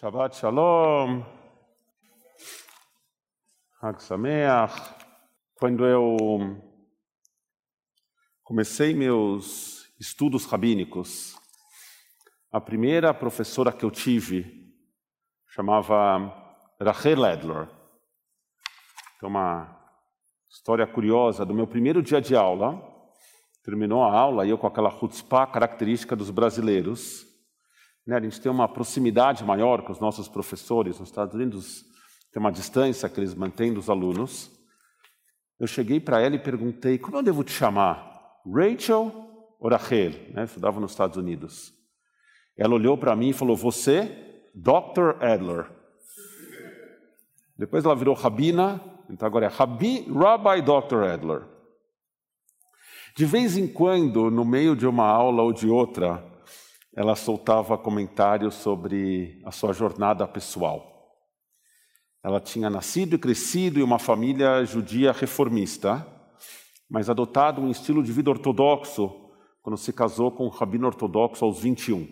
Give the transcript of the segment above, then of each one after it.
Shabbat Shalom, Hag Sameach. Quando eu comecei meus estudos rabínicos, a primeira professora que eu tive chamava Rachel Edler. Tem uma história curiosa do meu primeiro dia de aula. Terminou a aula e eu com aquela chutzpah característica dos brasileiros, né? A gente tem uma proximidade maior com os nossos professores. Nos Estados Unidos tem uma distância que eles mantêm dos alunos. Eu cheguei para ela e perguntei, como eu devo te chamar? Rachel ou Rachel? Né? Eu estudava nos Estados Unidos. Ela olhou para mim e falou, você, Dr. Adler. Depois ela virou Rabina, então agora é Rabbi Dr. Adler. De vez em quando, no meio de uma aula ou de outra, ela soltava comentários sobre a sua jornada pessoal. Ela tinha nascido e crescido em uma família judia reformista, mas adotado um estilo de vida ortodoxo quando se casou com um rabino ortodoxo aos 21.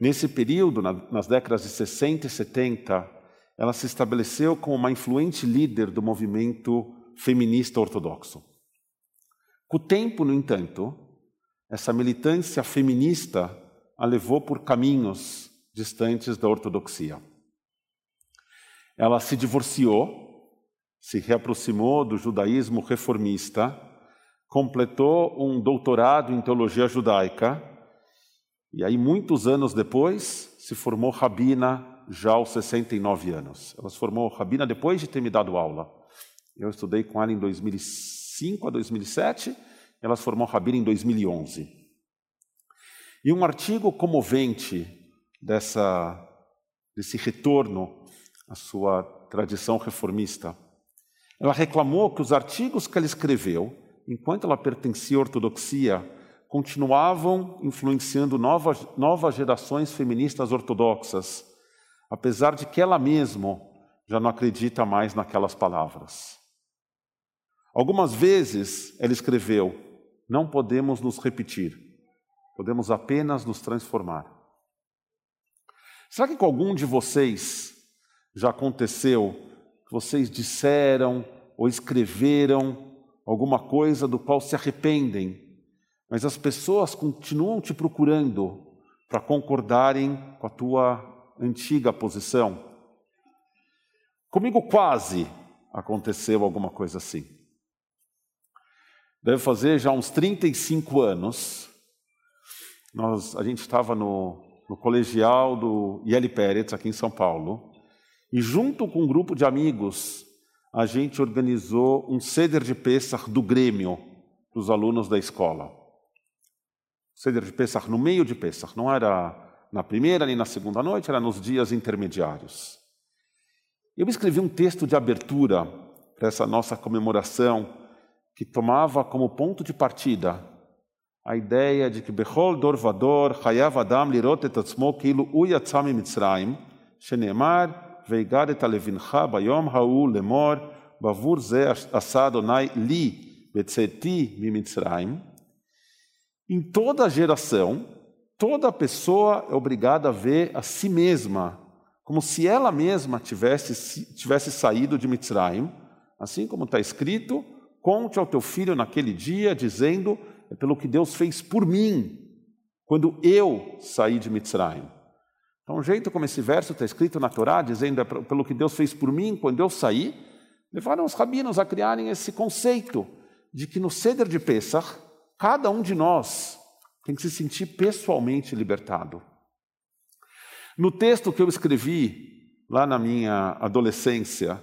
Nesse período, nas décadas de 60 e 70, ela se estabeleceu como uma influente líder do movimento feminista ortodoxo. Com o tempo, no entanto, essa militância feminista a levou por caminhos distantes da ortodoxia. Ela se divorciou, se reaproximou do judaísmo reformista, completou um doutorado em teologia judaica e aí muitos anos depois se formou rabina já aos 69 anos. Ela se formou rabina depois de ter me dado aula. Eu estudei com ela em 2005 a 2007 ela se formou rabina em 2011. E um artigo comovente dessa, desse retorno à sua tradição reformista. Ela reclamou que os artigos que ela escreveu, enquanto ela pertencia à ortodoxia, continuavam influenciando novas, novas gerações feministas ortodoxas, apesar de que ela mesma já não acredita mais naquelas palavras. Algumas vezes ela escreveu: não podemos nos repetir, podemos apenas nos transformar. Será que com algum de vocês já aconteceu que vocês disseram ou escreveram alguma coisa do qual se arrependem, mas as pessoas continuam te procurando para concordarem com a tua antiga posição? Comigo quase aconteceu alguma coisa assim. Deve fazer já uns 35 anos. Nós, a gente estava no, no colegial do IL Pérez, aqui em São Paulo, e junto com um grupo de amigos, a gente organizou um ceder de Pesach do Grêmio dos alunos da escola. Ceder de Pesach no meio de Pesach, não era na primeira nem na segunda noite, era nos dias intermediários. Eu escrevi um texto de abertura para essa nossa comemoração que tomava como ponto de partida a ideia de que Bechol Dor Vador Chayav Adam Lirot et Atzmo Kilu U Yatzam Mitzrayim Shenemar Veigad et Alevincha Bayom Ha'u Lemor Bavur Ze Asa Adonai Li Betzeti Mitzrayim. Em toda geração, toda pessoa é obrigada a ver a si mesma como se ela mesma tivesse, tivesse saído de Mitzrayim, assim como está escrito, Conte ao teu filho naquele dia, dizendo: é pelo que Deus fez por mim, quando eu saí de Mitzrayim. Então, o jeito como esse verso está escrito na Torá, dizendo: é pelo que Deus fez por mim, quando eu saí, levaram os rabinos a criarem esse conceito de que no ceder de Pesach, cada um de nós tem que se sentir pessoalmente libertado. No texto que eu escrevi lá na minha adolescência,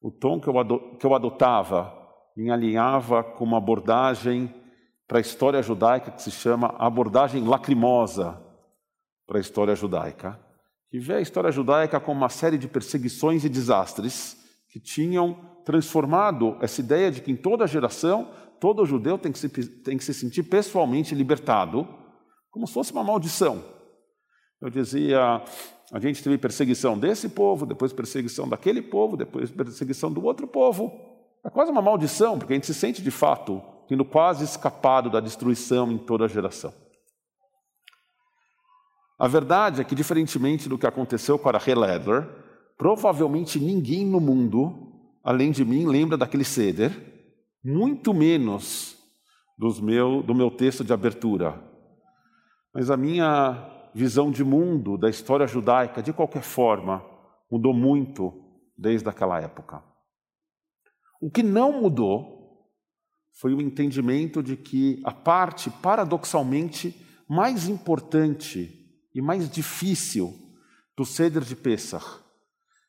o tom que eu, que eu adotava me alinhava com uma abordagem para a história judaica que se chama abordagem lacrimosa para a história judaica, que vê a história judaica como uma série de perseguições e desastres que tinham transformado essa ideia de que em toda geração todo judeu tem que se, tem que se sentir pessoalmente libertado, como se fosse uma maldição. Eu dizia, a gente teve perseguição desse povo, depois perseguição daquele povo, depois perseguição do outro povo. É quase uma maldição, porque a gente se sente de fato tendo quase escapado da destruição em toda a geração. A verdade é que, diferentemente do que aconteceu com a Rachel Adler, provavelmente ninguém no mundo, além de mim, lembra daquele ceder, muito menos meu, do meu texto de abertura. Mas a minha visão de mundo, da história judaica, de qualquer forma, mudou muito desde aquela época. O que não mudou foi o entendimento de que a parte, paradoxalmente, mais importante e mais difícil do ceder de Pesach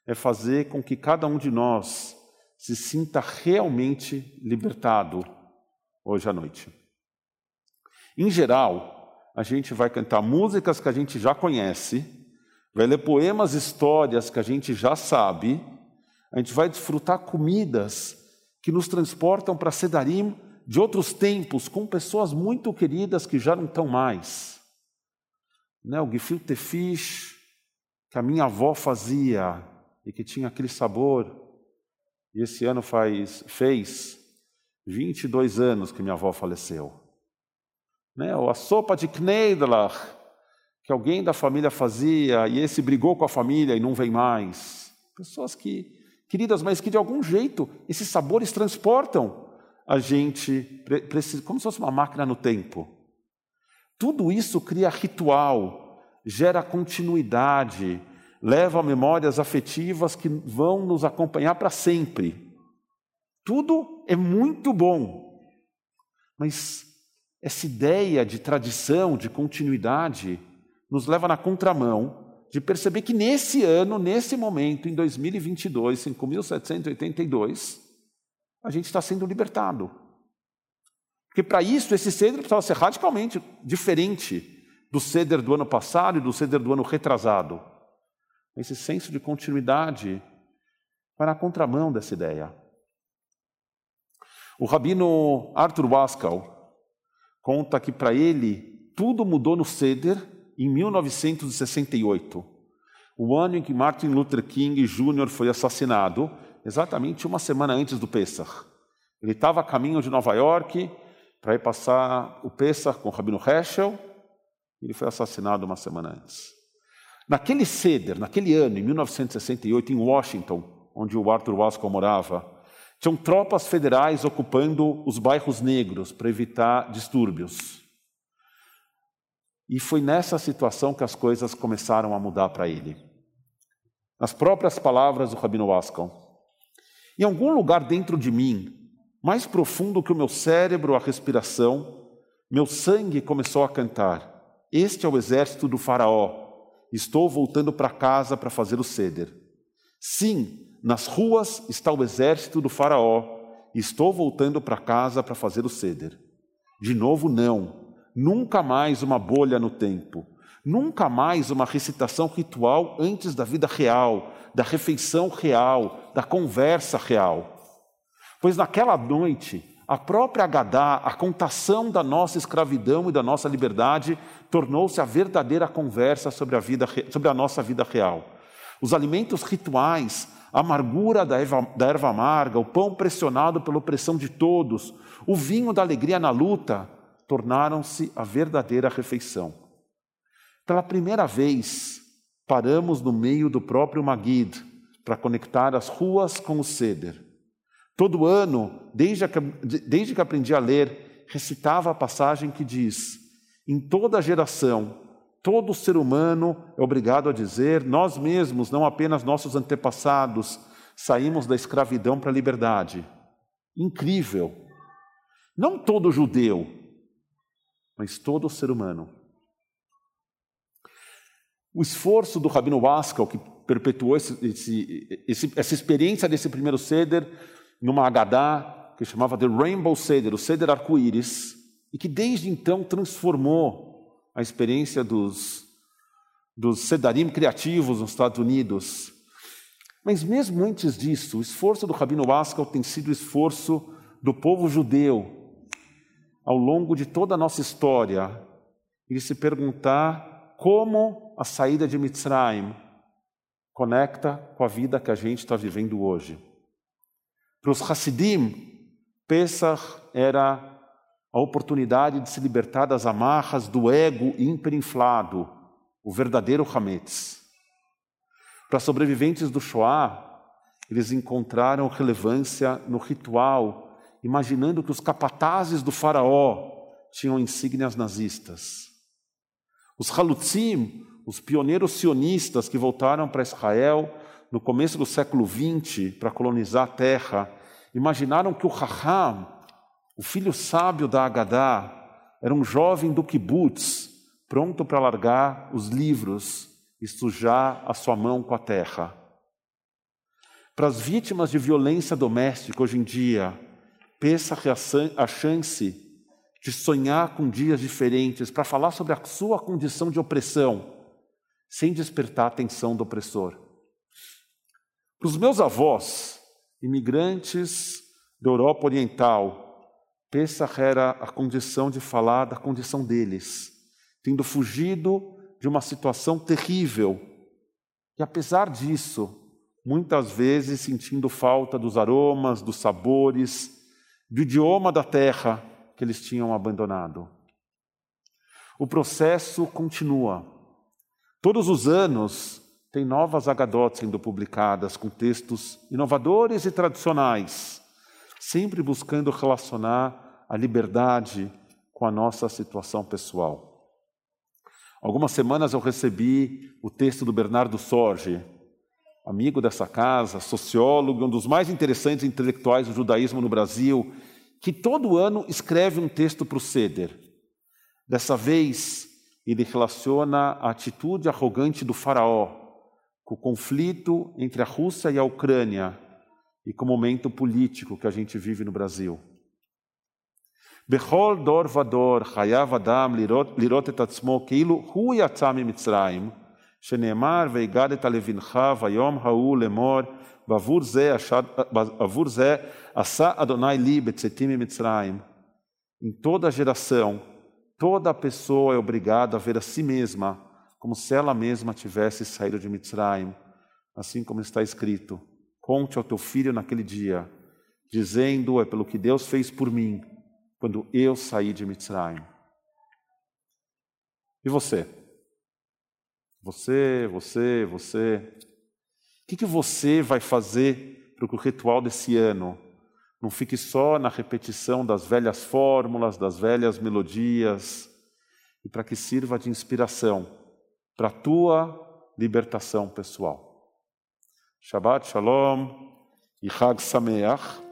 é fazer com que cada um de nós se sinta realmente libertado hoje à noite. Em geral, a gente vai cantar músicas que a gente já conhece, vai ler poemas, histórias que a gente já sabe, a gente vai desfrutar comidas que nos transportam para Sedarim de outros tempos, com pessoas muito queridas que já não estão mais né, o gefilte fish que a minha avó fazia e que tinha aquele sabor. E esse ano faz, fez 22 anos que minha avó faleceu. Né, ou a sopa de Kneidlach, que alguém da família fazia e esse brigou com a família e não vem mais. Pessoas que, queridas, mas que de algum jeito esses sabores transportam a gente, como se fosse uma máquina no tempo. Tudo isso cria ritual, gera continuidade, leva memórias afetivas que vão nos acompanhar para sempre. Tudo é muito bom, mas essa ideia de tradição, de continuidade, nos leva na contramão de perceber que nesse ano, nesse momento, em 2022, 5.782, a gente está sendo libertado. Porque para isso, esse ceder precisava ser radicalmente diferente do ceder do ano passado e do ceder do ano retrasado. Esse senso de continuidade vai na contramão dessa ideia. O rabino Arthur Waskal conta que para ele tudo mudou no ceder em 1968, o ano em que Martin Luther King Jr. foi assassinado, exatamente uma semana antes do Pesach. Ele estava a caminho de Nova York, para ir passar o Pesach com o Rabino Heschel, ele foi assassinado uma semana antes. Naquele ceder, naquele ano, em 1968, em Washington, onde o Arthur Waskell morava, tinham tropas federais ocupando os bairros negros para evitar distúrbios. E foi nessa situação que as coisas começaram a mudar para ele. Nas próprias palavras do Rabino Waskell, em algum lugar dentro de mim mais profundo que o meu cérebro, a respiração, meu sangue começou a cantar. Este é o exército do Faraó. Estou voltando para casa para fazer o ceder. Sim, nas ruas está o exército do Faraó. Estou voltando para casa para fazer o ceder. De novo, não. Nunca mais uma bolha no tempo. Nunca mais uma recitação ritual antes da vida real, da refeição real, da conversa real. Pois naquela noite, a própria Agadá, a contação da nossa escravidão e da nossa liberdade, tornou-se a verdadeira conversa sobre a, vida, sobre a nossa vida real. Os alimentos rituais, a amargura da da erva amarga, o pão pressionado pela opressão de todos, o vinho da alegria na luta, tornaram-se a verdadeira refeição. Pela primeira vez, paramos no meio do próprio Magid para conectar as ruas com o Seder. Todo ano, desde que, desde que aprendi a ler, recitava a passagem que diz: em toda geração, todo ser humano é obrigado a dizer, nós mesmos, não apenas nossos antepassados, saímos da escravidão para a liberdade. Incrível. Não todo judeu, mas todo ser humano. O esforço do Rabino Waskal, que perpetuou esse, esse, essa experiência desse primeiro ceder, numa Agadá que chamava de Rainbow Seder, o Seder arco-íris, e que desde então transformou a experiência dos, dos Sedarim criativos nos Estados Unidos. Mas mesmo antes disso, o esforço do Rabino Askal tem sido o esforço do povo judeu ao longo de toda a nossa história, e se perguntar como a saída de Mitzrayim conecta com a vida que a gente está vivendo hoje. Para os Hassidim, Pesach era a oportunidade de se libertar das amarras do ego hiperinflado, o verdadeiro Hametz. Para sobreviventes do Shoah, eles encontraram relevância no ritual, imaginando que os capatazes do faraó tinham insígnias nazistas. Os Halutzim, os pioneiros sionistas que voltaram para Israel no começo do século XX para colonizar a terra, imaginaram que o Raham, o filho sábio da Agadá, era um jovem do kibbutz, pronto para largar os livros e sujar a sua mão com a terra. Para as vítimas de violência doméstica hoje em dia, pensa a chance de sonhar com dias diferentes para falar sobre a sua condição de opressão, sem despertar a atenção do opressor. Para os meus avós, imigrantes da Europa Oriental, Pesach era a condição de falar da condição deles, tendo fugido de uma situação terrível. E apesar disso, muitas vezes sentindo falta dos aromas, dos sabores, do idioma da terra que eles tinham abandonado. O processo continua. Todos os anos tem novas Agadot sendo publicadas com textos inovadores e tradicionais sempre buscando relacionar a liberdade com a nossa situação pessoal. Algumas semanas eu recebi o texto do Bernardo Sorge, amigo dessa casa, sociólogo, um dos mais interessantes intelectuais do judaísmo no Brasil, que todo ano escreve um texto para o Seder. Dessa vez, ele relaciona a atitude arrogante do faraó com o conflito entre a Rússia e a Ucrânia e com o momento político que a gente vive no Brasil. Behol dor vador, hayav adam lirot et atzmo, keilu hu yatzam mitzrayim, שנאמר והגדת לבנך ויום ההוא לאמור בעבור זה, בעבור זה עשה אדוני לי בצאתי ממצרים. Em toda geração, toda pessoa é obrigada a ver a si mesma como se ela mesma tivesse saído de Mitzrayim, assim como está escrito: Conte ao teu filho naquele dia, dizendo: É pelo que Deus fez por mim, quando eu saí de Mitzrayim. E você? Você, você, você. O que, que você vai fazer para que o ritual desse ano não fique só na repetição das velhas fórmulas, das velhas melodias, e para que sirva de inspiração para a tua libertação pessoal? Shabbat Shalom e Chag Sameach.